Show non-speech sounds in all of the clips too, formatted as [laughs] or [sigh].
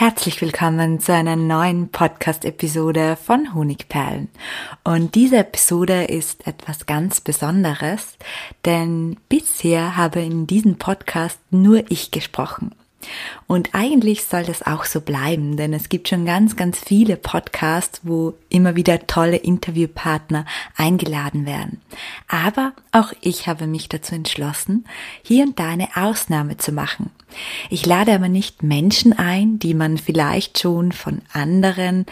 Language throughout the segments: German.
Herzlich willkommen zu einer neuen Podcast-Episode von Honigperlen. Und diese Episode ist etwas ganz Besonderes, denn bisher habe in diesem Podcast nur ich gesprochen. Und eigentlich soll das auch so bleiben, denn es gibt schon ganz, ganz viele Podcasts, wo immer wieder tolle Interviewpartner eingeladen werden. Aber auch ich habe mich dazu entschlossen, hier und da eine Ausnahme zu machen. Ich lade aber nicht Menschen ein, die man vielleicht schon von anderen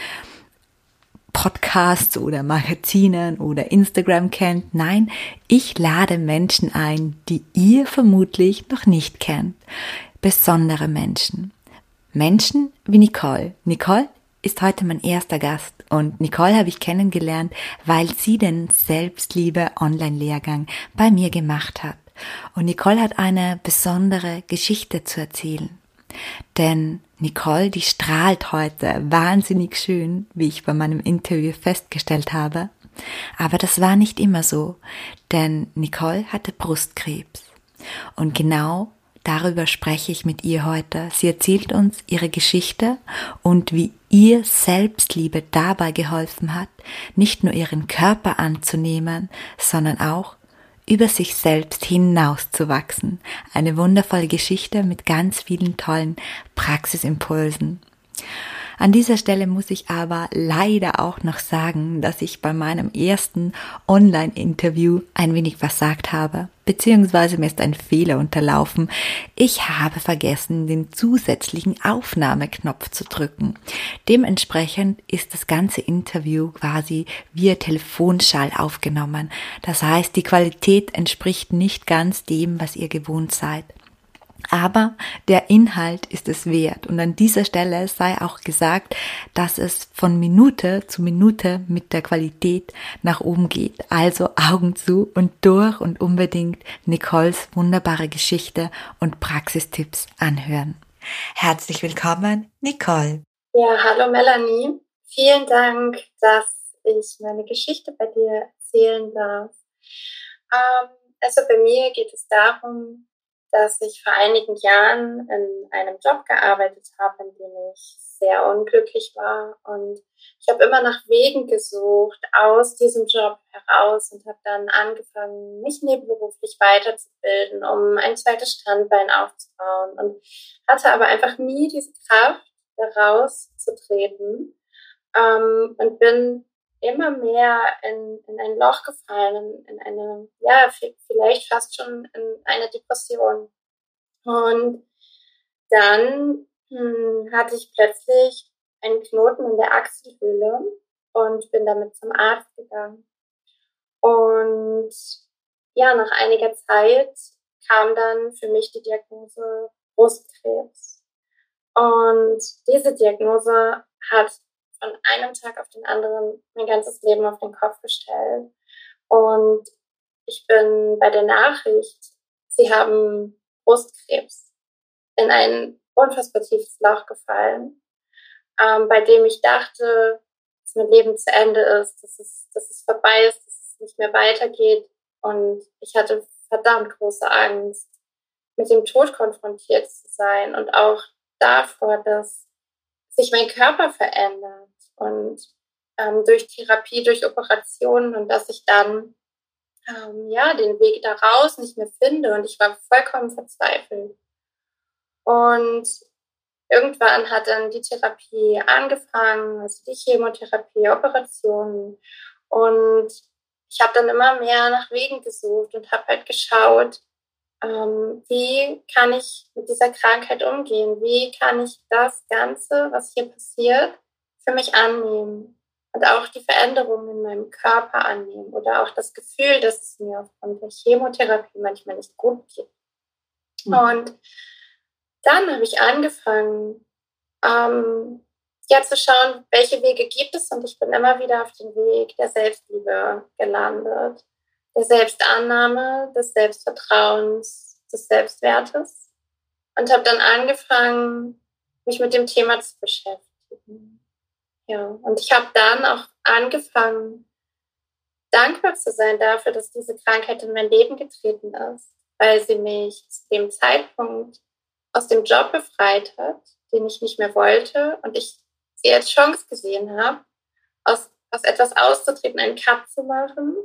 Podcasts oder Magazinen oder Instagram kennt. Nein, ich lade Menschen ein, die ihr vermutlich noch nicht kennt besondere Menschen. Menschen wie Nicole. Nicole ist heute mein erster Gast und Nicole habe ich kennengelernt, weil sie den Selbstliebe Online-Lehrgang bei mir gemacht hat. Und Nicole hat eine besondere Geschichte zu erzählen. Denn Nicole, die strahlt heute wahnsinnig schön, wie ich bei meinem Interview festgestellt habe. Aber das war nicht immer so, denn Nicole hatte Brustkrebs. Und genau Darüber spreche ich mit ihr heute. Sie erzählt uns ihre Geschichte und wie ihr Selbstliebe dabei geholfen hat, nicht nur ihren Körper anzunehmen, sondern auch über sich selbst hinauszuwachsen. Eine wundervolle Geschichte mit ganz vielen tollen Praxisimpulsen. An dieser Stelle muss ich aber leider auch noch sagen, dass ich bei meinem ersten Online-Interview ein wenig versagt habe, beziehungsweise mir ist ein Fehler unterlaufen. Ich habe vergessen, den zusätzlichen Aufnahmeknopf zu drücken. Dementsprechend ist das ganze Interview quasi via Telefonschall aufgenommen. Das heißt, die Qualität entspricht nicht ganz dem, was ihr gewohnt seid. Aber der Inhalt ist es wert. Und an dieser Stelle sei auch gesagt, dass es von Minute zu Minute mit der Qualität nach oben geht. Also Augen zu und durch und unbedingt Nicoles wunderbare Geschichte und Praxistipps anhören. Herzlich willkommen, Nicole. Ja, hallo Melanie. Vielen Dank, dass ich meine Geschichte bei dir erzählen darf. Ähm, also bei mir geht es darum, dass ich vor einigen Jahren in einem Job gearbeitet habe, in dem ich sehr unglücklich war. Und ich habe immer nach Wegen gesucht aus diesem Job heraus und habe dann angefangen, mich nebenberuflich weiterzubilden, um ein zweites Standbein aufzubauen. Und hatte aber einfach nie diese Kraft, daraus zu treten. Ähm, und bin immer mehr in, in ein Loch gefallen, in, in eine, ja, vielleicht fast schon in eine Depression. Und dann hm, hatte ich plötzlich einen Knoten in der Achselhöhle und bin damit zum Arzt gegangen. Und ja, nach einiger Zeit kam dann für mich die Diagnose Brustkrebs. Und diese Diagnose hat von einem Tag auf den anderen mein ganzes Leben auf den Kopf gestellt. Und ich bin bei der Nachricht, sie haben Brustkrebs, in ein unfassbar tiefes Loch gefallen, ähm, bei dem ich dachte, dass mein Leben zu Ende ist, dass es, dass es vorbei ist, dass es nicht mehr weitergeht. Und ich hatte verdammt große Angst, mit dem Tod konfrontiert zu sein und auch davor, dass sich mein Körper verändert und ähm, durch Therapie, durch Operationen und dass ich dann ähm, ja den Weg da raus nicht mehr finde und ich war vollkommen verzweifelt. Und irgendwann hat dann die Therapie angefangen, also die Chemotherapie, Operationen und ich habe dann immer mehr nach Wegen gesucht und habe halt geschaut, ähm, wie kann ich mit dieser Krankheit umgehen? Wie kann ich das Ganze, was hier passiert, für mich annehmen? Und auch die Veränderungen in meinem Körper annehmen oder auch das Gefühl, dass es mir aufgrund der Chemotherapie manchmal nicht gut geht. Mhm. Und dann habe ich angefangen, ähm, ja zu schauen, welche Wege gibt es und ich bin immer wieder auf den Weg der Selbstliebe gelandet, der Selbstannahme, des Selbstvertrauens, des Selbstwertes und habe dann angefangen, mich mit dem Thema zu beschäftigen. Ja, und ich habe dann auch angefangen, dankbar zu sein dafür, dass diese Krankheit in mein Leben getreten ist, weil sie mich zu dem Zeitpunkt aus dem Job befreit hat, den ich nicht mehr wollte und ich sie als Chance gesehen habe, aus, aus etwas auszutreten, einen Cut zu machen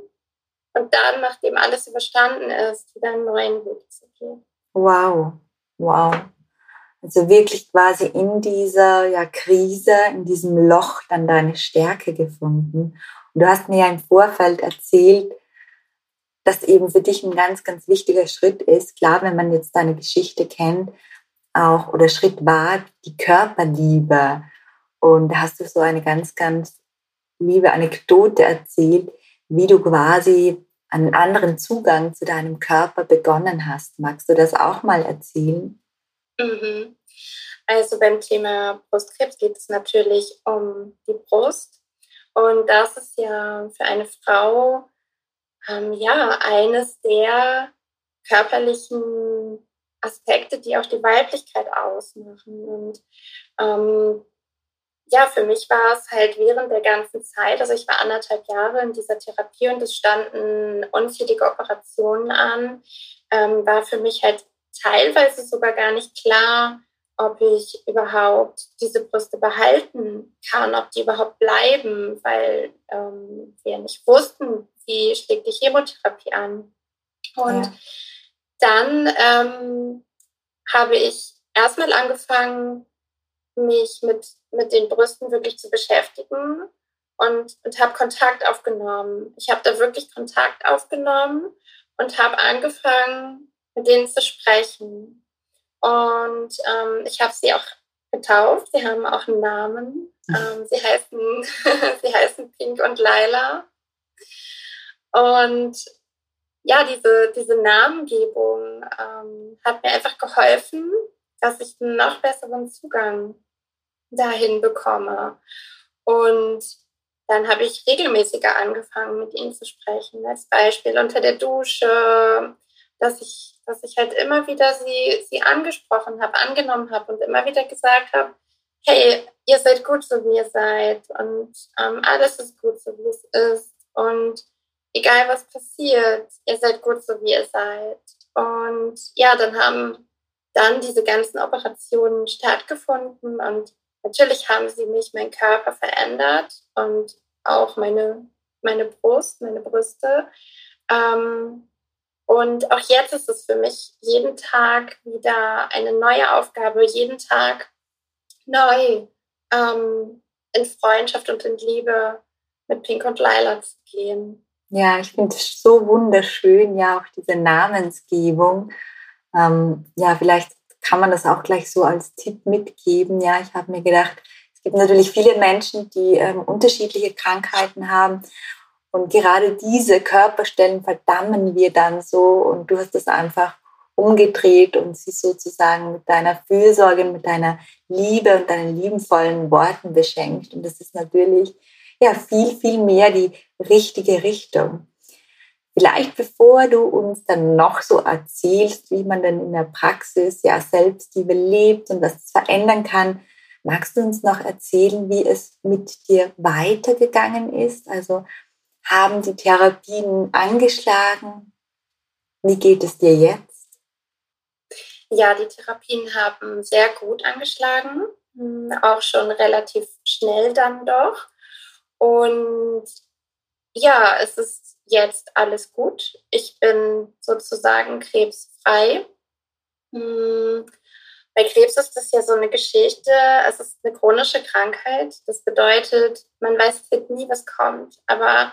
und dann, nachdem alles überstanden ist, wieder einen neuen Weg zu gehen. Wow, wow. Also wirklich quasi in dieser ja, Krise, in diesem Loch dann deine Stärke gefunden. Und du hast mir ja im Vorfeld erzählt, dass eben für dich ein ganz, ganz wichtiger Schritt ist. Klar, wenn man jetzt deine Geschichte kennt, auch oder Schritt war die Körperliebe. Und da hast du so eine ganz, ganz liebe Anekdote erzählt, wie du quasi einen anderen Zugang zu deinem Körper begonnen hast. Magst du das auch mal erzählen? Mhm. Also beim Thema Brustkrebs geht es natürlich um die Brust. Und das ist ja für eine Frau ähm, ja eines der körperlichen Aspekte, die auch die Weiblichkeit ausmachen. Und ähm, ja, für mich war es halt während der ganzen Zeit, also ich war anderthalb Jahre in dieser Therapie und es standen unzählige Operationen an, ähm, war für mich halt teilweise sogar gar nicht klar, ob ich überhaupt diese Brüste behalten kann, ob die überhaupt bleiben, weil ähm, wir nicht wussten, wie schlägt die Chemotherapie an. Und ja. dann ähm, habe ich erstmal angefangen, mich mit, mit den Brüsten wirklich zu beschäftigen und, und habe Kontakt aufgenommen. Ich habe da wirklich Kontakt aufgenommen und habe angefangen, mit denen zu sprechen. Und ähm, ich habe sie auch getauft. Sie haben auch einen Namen. Mhm. Ähm, sie, heißen, [laughs] sie heißen Pink und Laila. Und ja, diese, diese Namengebung ähm, hat mir einfach geholfen, dass ich einen noch besseren Zugang dahin bekomme. Und dann habe ich regelmäßiger angefangen, mit ihnen zu sprechen. Als Beispiel unter der Dusche, dass ich, dass ich halt immer wieder sie, sie angesprochen habe, angenommen habe und immer wieder gesagt habe, hey, ihr seid gut, so wie ihr seid und ähm, alles ist gut, so wie es ist und egal was passiert, ihr seid gut, so wie ihr seid. Und ja, dann haben dann diese ganzen Operationen stattgefunden und natürlich haben sie mich, mein Körper verändert und auch meine, meine Brust, meine Brüste. Ähm, und auch jetzt ist es für mich jeden Tag wieder eine neue Aufgabe, jeden Tag neu ähm, in Freundschaft und in Liebe mit Pink und Lila zu gehen. Ja, ich finde es so wunderschön, ja, auch diese Namensgebung. Ähm, ja, vielleicht kann man das auch gleich so als Tipp mitgeben. Ja, ich habe mir gedacht, es gibt natürlich viele Menschen, die ähm, unterschiedliche Krankheiten haben und gerade diese Körperstellen verdammen wir dann so und du hast es einfach umgedreht und sie sozusagen mit deiner Fürsorge, mit deiner Liebe und deinen liebenvollen Worten beschenkt. Und das ist natürlich ja viel, viel mehr die richtige Richtung. Vielleicht bevor du uns dann noch so erzählst, wie man denn in der Praxis ja Selbstliebe lebt und das verändern kann, magst du uns noch erzählen, wie es mit dir weitergegangen ist? Also haben die Therapien angeschlagen? Wie geht es dir jetzt? Ja, die Therapien haben sehr gut angeschlagen, hm, auch schon relativ schnell dann doch. Und ja, es ist jetzt alles gut. Ich bin sozusagen krebsfrei. Hm, bei Krebs ist das ja so eine Geschichte. Es ist eine chronische Krankheit. Das bedeutet, man weiß nie, was kommt. Aber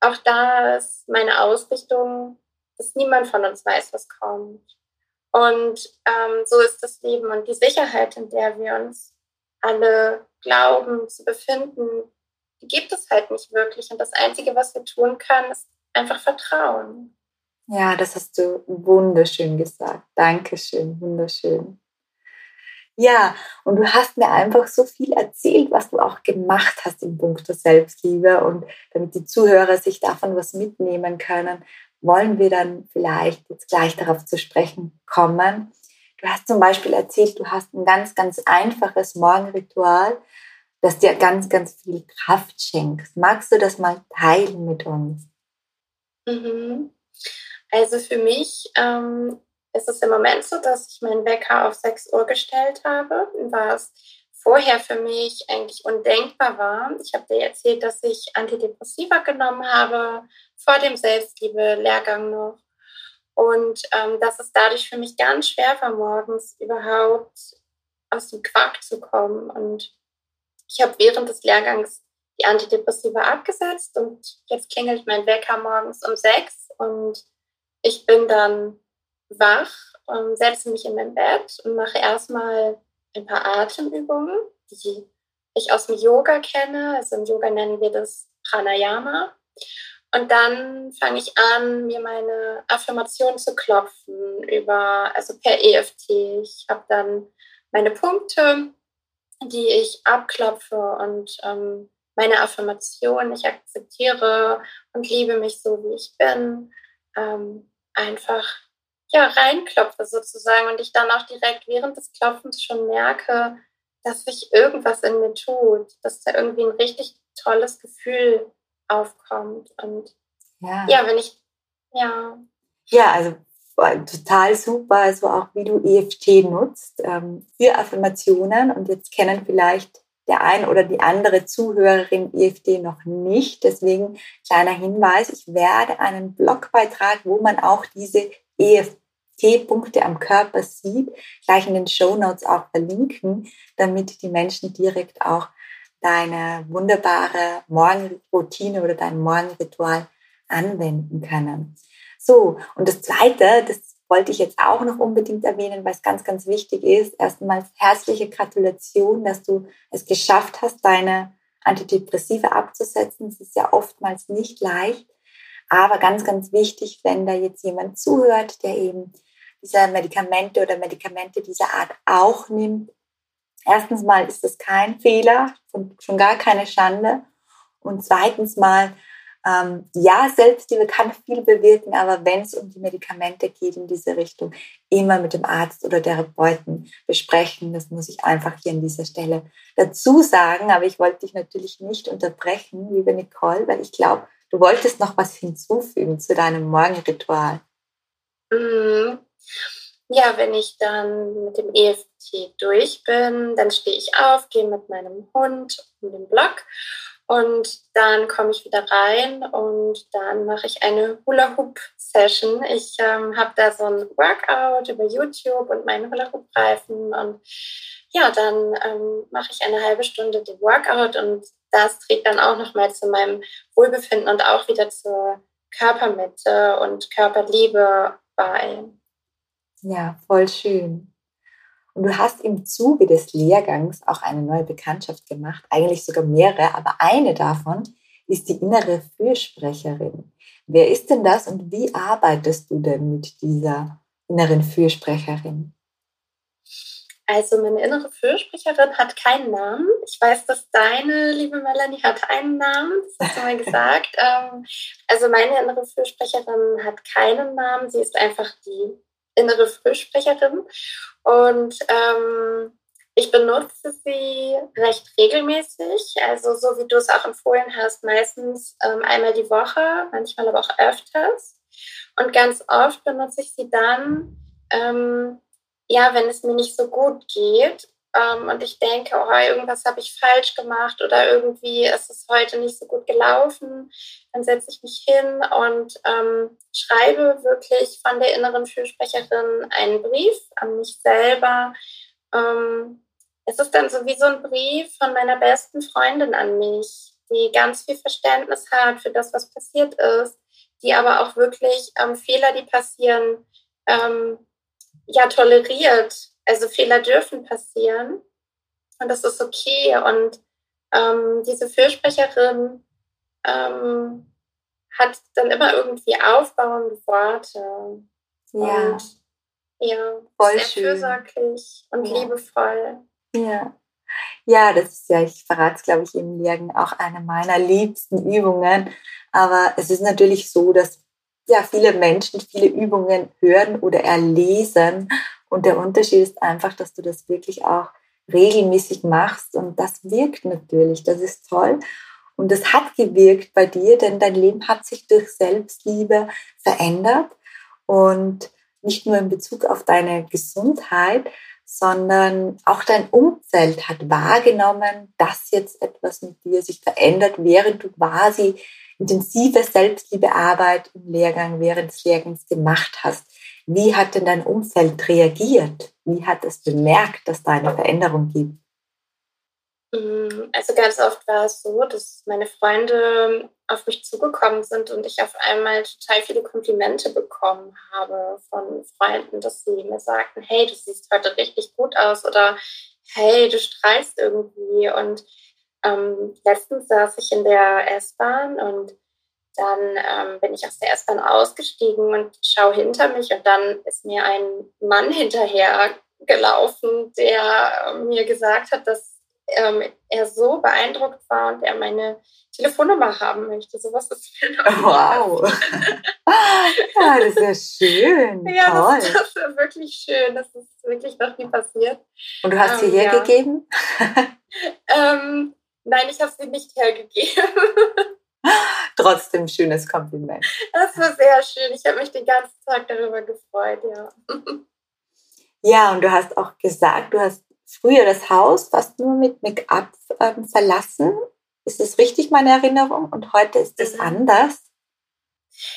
auch da ist meine Ausrichtung, dass niemand von uns weiß, was kommt. Und ähm, so ist das Leben und die Sicherheit, in der wir uns alle glauben zu befinden, die gibt es halt nicht wirklich. Und das Einzige, was wir tun können, ist einfach Vertrauen. Ja, das hast du wunderschön gesagt. Dankeschön, wunderschön. Ja, und du hast mir einfach so viel erzählt, was du auch gemacht hast im Punkt der Selbstliebe. Und damit die Zuhörer sich davon was mitnehmen können, wollen wir dann vielleicht jetzt gleich darauf zu sprechen kommen. Du hast zum Beispiel erzählt, du hast ein ganz, ganz einfaches Morgenritual, das dir ganz, ganz viel Kraft schenkt. Magst du das mal teilen mit uns? Mhm. Also für mich ähm, ist es im Moment so, dass ich meinen Wecker auf 6 Uhr gestellt habe, was vorher für mich eigentlich undenkbar war. Ich habe dir erzählt, dass ich Antidepressiva genommen habe, vor dem Selbstliebe-Lehrgang noch. Und ähm, dass es dadurch für mich ganz schwer war, morgens überhaupt aus dem Quark zu kommen. Und ich habe während des Lehrgangs die Antidepressiva abgesetzt und jetzt klingelt mein Wecker morgens um sechs und ich bin dann wach und setze mich in mein Bett und mache erstmal ein paar Atemübungen, die ich aus dem Yoga kenne. Also im Yoga nennen wir das Pranayama. Und dann fange ich an, mir meine Affirmation zu klopfen über, also per EFT. Ich habe dann meine Punkte, die ich abklopfe und ähm, meine Affirmation, ich akzeptiere und liebe mich so, wie ich bin, ähm, einfach ja, reinklopfe sozusagen und ich dann auch direkt während des Klopfens schon merke, dass sich irgendwas in mir tut, dass da irgendwie ein richtig tolles Gefühl aufkommt. Und ja, ja wenn ich, ja. Ja, also total super, also auch wie du EFT nutzt ähm, für Affirmationen. Und jetzt kennen vielleicht der ein oder die andere Zuhörerin EFT noch nicht. Deswegen kleiner Hinweis, ich werde einen Blogbeitrag, wo man auch diese EFT-Punkte am Körper sieht, gleich in den Show Notes auch verlinken, damit die Menschen direkt auch deine wunderbare Morgenroutine oder dein Morgenritual anwenden können. So, und das Zweite, das wollte ich jetzt auch noch unbedingt erwähnen, weil es ganz, ganz wichtig ist. Erstmals herzliche Gratulation, dass du es geschafft hast, deine Antidepressive abzusetzen. Es ist ja oftmals nicht leicht, aber ganz, ganz wichtig, wenn da jetzt jemand zuhört, der eben diese Medikamente oder Medikamente dieser Art auch nimmt. Erstens mal ist es kein Fehler, schon gar keine Schande. Und zweitens mal ähm, ja, Selbstliebe kann viel bewirken, aber wenn es um die Medikamente geht in diese Richtung, immer mit dem Arzt oder Therapeuten besprechen. Das muss ich einfach hier an dieser Stelle dazu sagen. Aber ich wollte dich natürlich nicht unterbrechen, liebe Nicole, weil ich glaube, du wolltest noch was hinzufügen zu deinem Morgenritual. Mhm. Ja, wenn ich dann mit dem EFT durch bin, dann stehe ich auf, gehe mit meinem Hund um den Block und dann komme ich wieder rein und dann mache ich eine Hula-Hoop-Session. Ich ähm, habe da so ein Workout über YouTube und meinen Hula-Hoop-Reifen. Und ja, dann ähm, mache ich eine halbe Stunde den Workout und das trägt dann auch nochmal zu meinem Wohlbefinden und auch wieder zur Körpermitte und Körperliebe bei. Ja, voll schön. Und du hast im Zuge des Lehrgangs auch eine neue Bekanntschaft gemacht, eigentlich sogar mehrere, aber eine davon ist die innere Fürsprecherin. Wer ist denn das und wie arbeitest du denn mit dieser inneren Fürsprecherin? Also meine innere Fürsprecherin hat keinen Namen. Ich weiß, dass deine liebe Melanie hat einen Namen, das hast du mir [laughs] gesagt. Ähm, also meine innere Fürsprecherin hat keinen Namen, sie ist einfach die innere Fürsprecherin. Und ähm, ich benutze sie recht regelmäßig, also so wie du es auch empfohlen hast, meistens ähm, einmal die Woche, manchmal aber auch öfters. Und ganz oft benutze ich sie dann, ähm, ja, wenn es mir nicht so gut geht ähm, und ich denke, oh, irgendwas habe ich falsch gemacht oder irgendwie ist es heute nicht so gut gelaufen, dann setze ich mich hin und ähm, schreibe wirklich von der inneren Fürsprecherin einen Brief an mich selber. Ähm, es ist dann so wie so ein Brief von meiner besten Freundin an mich, die ganz viel Verständnis hat für das, was passiert ist, die aber auch wirklich ähm, Fehler, die passieren, ähm, ja, toleriert also Fehler dürfen passieren und das ist okay. Und ähm, diese Fürsprecherin ähm, hat dann immer irgendwie aufbauende Worte. Ja. Und Ja, Voll sehr schön. fürsorglich und ja. liebevoll. Ja. Ja, das ist ja, ich verrate es, glaube ich, im Lehrgang auch eine meiner liebsten Übungen. Aber es ist natürlich so, dass ja viele Menschen viele Übungen hören oder erlesen. Und der Unterschied ist einfach, dass du das wirklich auch regelmäßig machst. Und das wirkt natürlich. Das ist toll. Und das hat gewirkt bei dir, denn dein Leben hat sich durch Selbstliebe verändert. Und nicht nur in Bezug auf deine Gesundheit, sondern auch dein Umfeld hat wahrgenommen, dass jetzt etwas mit dir sich verändert, während du quasi intensive Selbstliebearbeit im Lehrgang während des Lehrgangs gemacht hast. Wie hat denn dein Umfeld reagiert? Wie hat es bemerkt, dass da eine Veränderung gibt? Mm, also ganz oft war es so, dass meine Freunde auf mich zugekommen sind und ich auf einmal total viele Komplimente bekommen habe von Freunden, dass sie mir sagten, hey, du siehst heute richtig gut aus oder hey, du strahlst irgendwie. Und ähm, letztens saß ich in der S-Bahn und dann ähm, bin ich aus der S-Bahn ausgestiegen und schaue hinter mich und dann ist mir ein Mann hinterher gelaufen, der äh, mir gesagt hat, dass ähm, er so beeindruckt war und er meine Telefonnummer haben möchte. Sowas ist mir Wow. [laughs] ja, das ist ja schön. [laughs] Ja, Toll. Das, das, ist wirklich schön. Das ist wirklich noch nie passiert. Und du hast sie ähm, hergegeben? Ja. [laughs] ähm, nein, ich habe sie nicht hergegeben. [laughs] Trotzdem schönes Kompliment. Das war sehr schön. Ich habe mich den ganzen Tag darüber gefreut, ja. [laughs] Ja, und du hast auch gesagt, du hast früher das Haus fast nur mit Make-up ähm, verlassen. Ist das richtig, meine Erinnerung? Und heute ist es mhm. anders?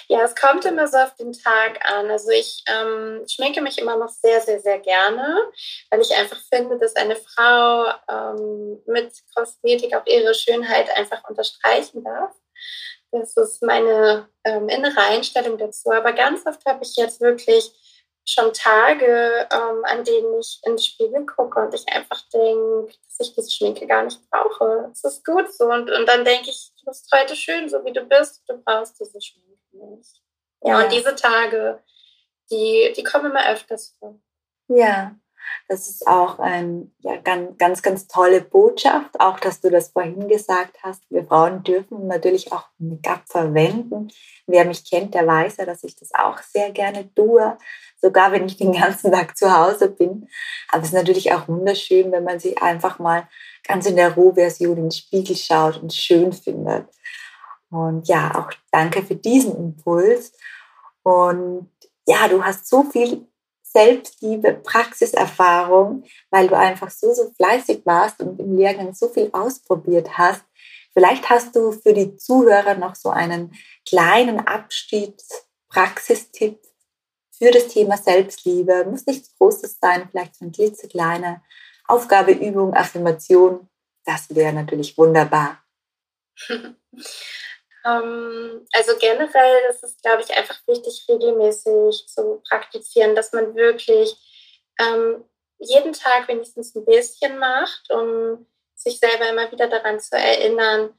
Ja, es kommt immer so auf den Tag an. Also ich ähm, schminke mich immer noch sehr, sehr, sehr gerne, weil ich einfach finde, dass eine Frau ähm, mit Kosmetik auch ihre Schönheit einfach unterstreichen darf. Das ist meine ähm, innere Einstellung dazu. Aber ganz oft habe ich jetzt wirklich schon Tage, ähm, an denen ich in den Spiegel gucke und ich einfach denke, dass ich diese Schminke gar nicht brauche. Es ist gut so. Und, und dann denke ich, du bist heute schön, so wie du bist. Du brauchst diese Schminke nicht. Ja, ja. und diese Tage, die, die kommen immer öfters vor. Ja, das ist auch eine ja, ganz, ganz, ganz tolle Botschaft, auch dass du das vorhin gesagt hast. Wir Frauen dürfen natürlich auch Make-up verwenden. Wer mich kennt, der weiß ja, dass ich das auch sehr gerne tue sogar wenn ich den ganzen Tag zu Hause bin. Aber es ist natürlich auch wunderschön, wenn man sich einfach mal ganz in der Rohversion in den Spiegel schaut und schön findet. Und ja, auch danke für diesen Impuls. Und ja, du hast so viel Selbstliebe, Praxiserfahrung, weil du einfach so, so fleißig warst und im Lehrgang so viel ausprobiert hast. Vielleicht hast du für die Zuhörer noch so einen kleinen Abstiegspraxistipp für das Thema Selbstliebe. Muss nichts Großes sein, vielleicht so eine klitzekleine Aufgabe, Übung, Affirmation. Das wäre natürlich wunderbar. [laughs] Ähm, also generell ist es, glaube ich, einfach wichtig, regelmäßig zu praktizieren, dass man wirklich ähm, jeden Tag wenigstens ein bisschen macht, um sich selber immer wieder daran zu erinnern,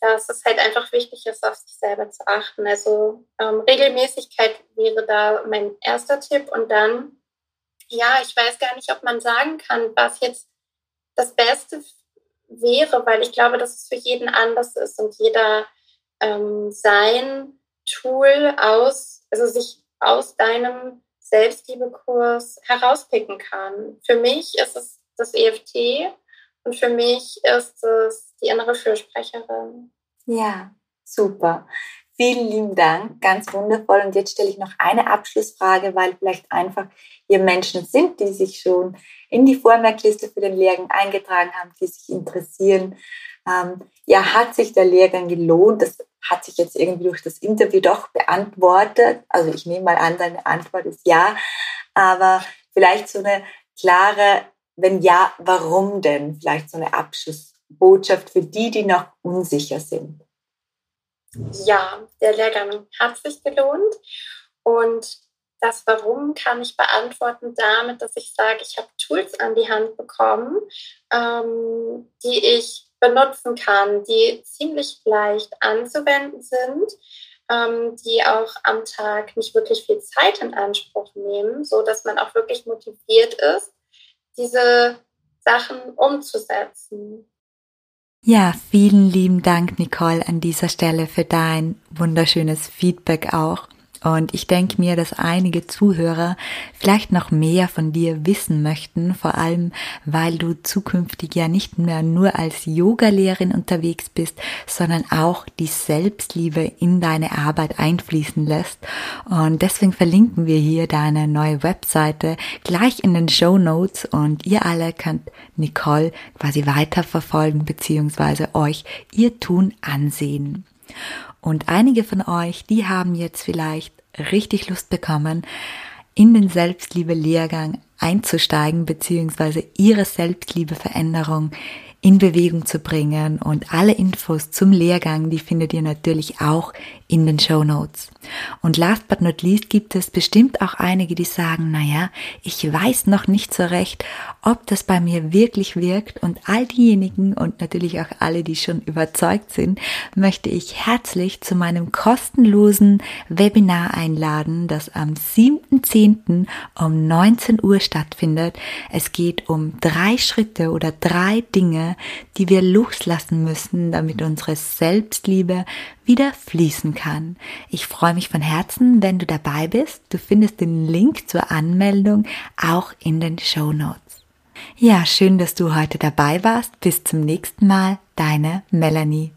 dass es halt einfach wichtig ist, auf sich selber zu achten. Also ähm, Regelmäßigkeit wäre da mein erster Tipp. Und dann, ja, ich weiß gar nicht, ob man sagen kann, was jetzt das Beste wäre, weil ich glaube, dass es für jeden anders ist und jeder ähm, sein Tool aus, also sich aus deinem Selbstliebekurs herauspicken kann. Für mich ist es das EFT und für mich ist es die innere Fürsprecherin. Ja, super. Vielen lieben Dank, ganz wundervoll. Und jetzt stelle ich noch eine Abschlussfrage, weil vielleicht einfach hier Menschen sind, die sich schon in die Vormerkliste für den Lehrgang eingetragen haben, die sich interessieren. Ähm, ja, hat sich der Lehrgang gelohnt? Das hat sich jetzt irgendwie durch das Interview doch beantwortet. Also ich nehme mal an, deine Antwort ist ja. Aber vielleicht so eine klare wenn ja, warum denn? Vielleicht so eine Abschlussbotschaft für die, die noch unsicher sind. Ja, der Lehrgang hat sich gelohnt und das Warum kann ich beantworten damit, dass ich sage, ich habe Tools an die Hand bekommen, ähm, die ich benutzen kann, die ziemlich leicht anzuwenden sind, ähm, die auch am Tag nicht wirklich viel Zeit in Anspruch nehmen, so dass man auch wirklich motiviert ist, diese Sachen umzusetzen. Ja, vielen lieben Dank, Nicole, an dieser Stelle für dein wunderschönes Feedback auch. Und ich denke mir, dass einige Zuhörer vielleicht noch mehr von dir wissen möchten, vor allem weil du zukünftig ja nicht mehr nur als Yogalehrerin unterwegs bist, sondern auch die Selbstliebe in deine Arbeit einfließen lässt. Und deswegen verlinken wir hier deine neue Webseite gleich in den Show Notes und ihr alle könnt Nicole quasi weiterverfolgen beziehungsweise euch ihr Tun ansehen. Und einige von euch, die haben jetzt vielleicht richtig Lust bekommen, in den Selbstliebe-Lehrgang einzusteigen, beziehungsweise ihre Selbstliebe-Veränderung in Bewegung zu bringen. Und alle Infos zum Lehrgang, die findet ihr natürlich auch in den Show Notes. Und last but not least gibt es bestimmt auch einige, die sagen, naja, ich weiß noch nicht so recht, ob das bei mir wirklich wirkt. Und all diejenigen und natürlich auch alle, die schon überzeugt sind, möchte ich herzlich zu meinem kostenlosen Webinar einladen, das am 7.10. um 19 Uhr stattfindet. Es geht um drei Schritte oder drei Dinge, die wir loslassen müssen, damit unsere Selbstliebe wieder fließen kann. Ich freue mich von Herzen, wenn du dabei bist. Du findest den Link zur Anmeldung auch in den Show Notes. Ja, schön, dass du heute dabei warst. Bis zum nächsten Mal. Deine Melanie.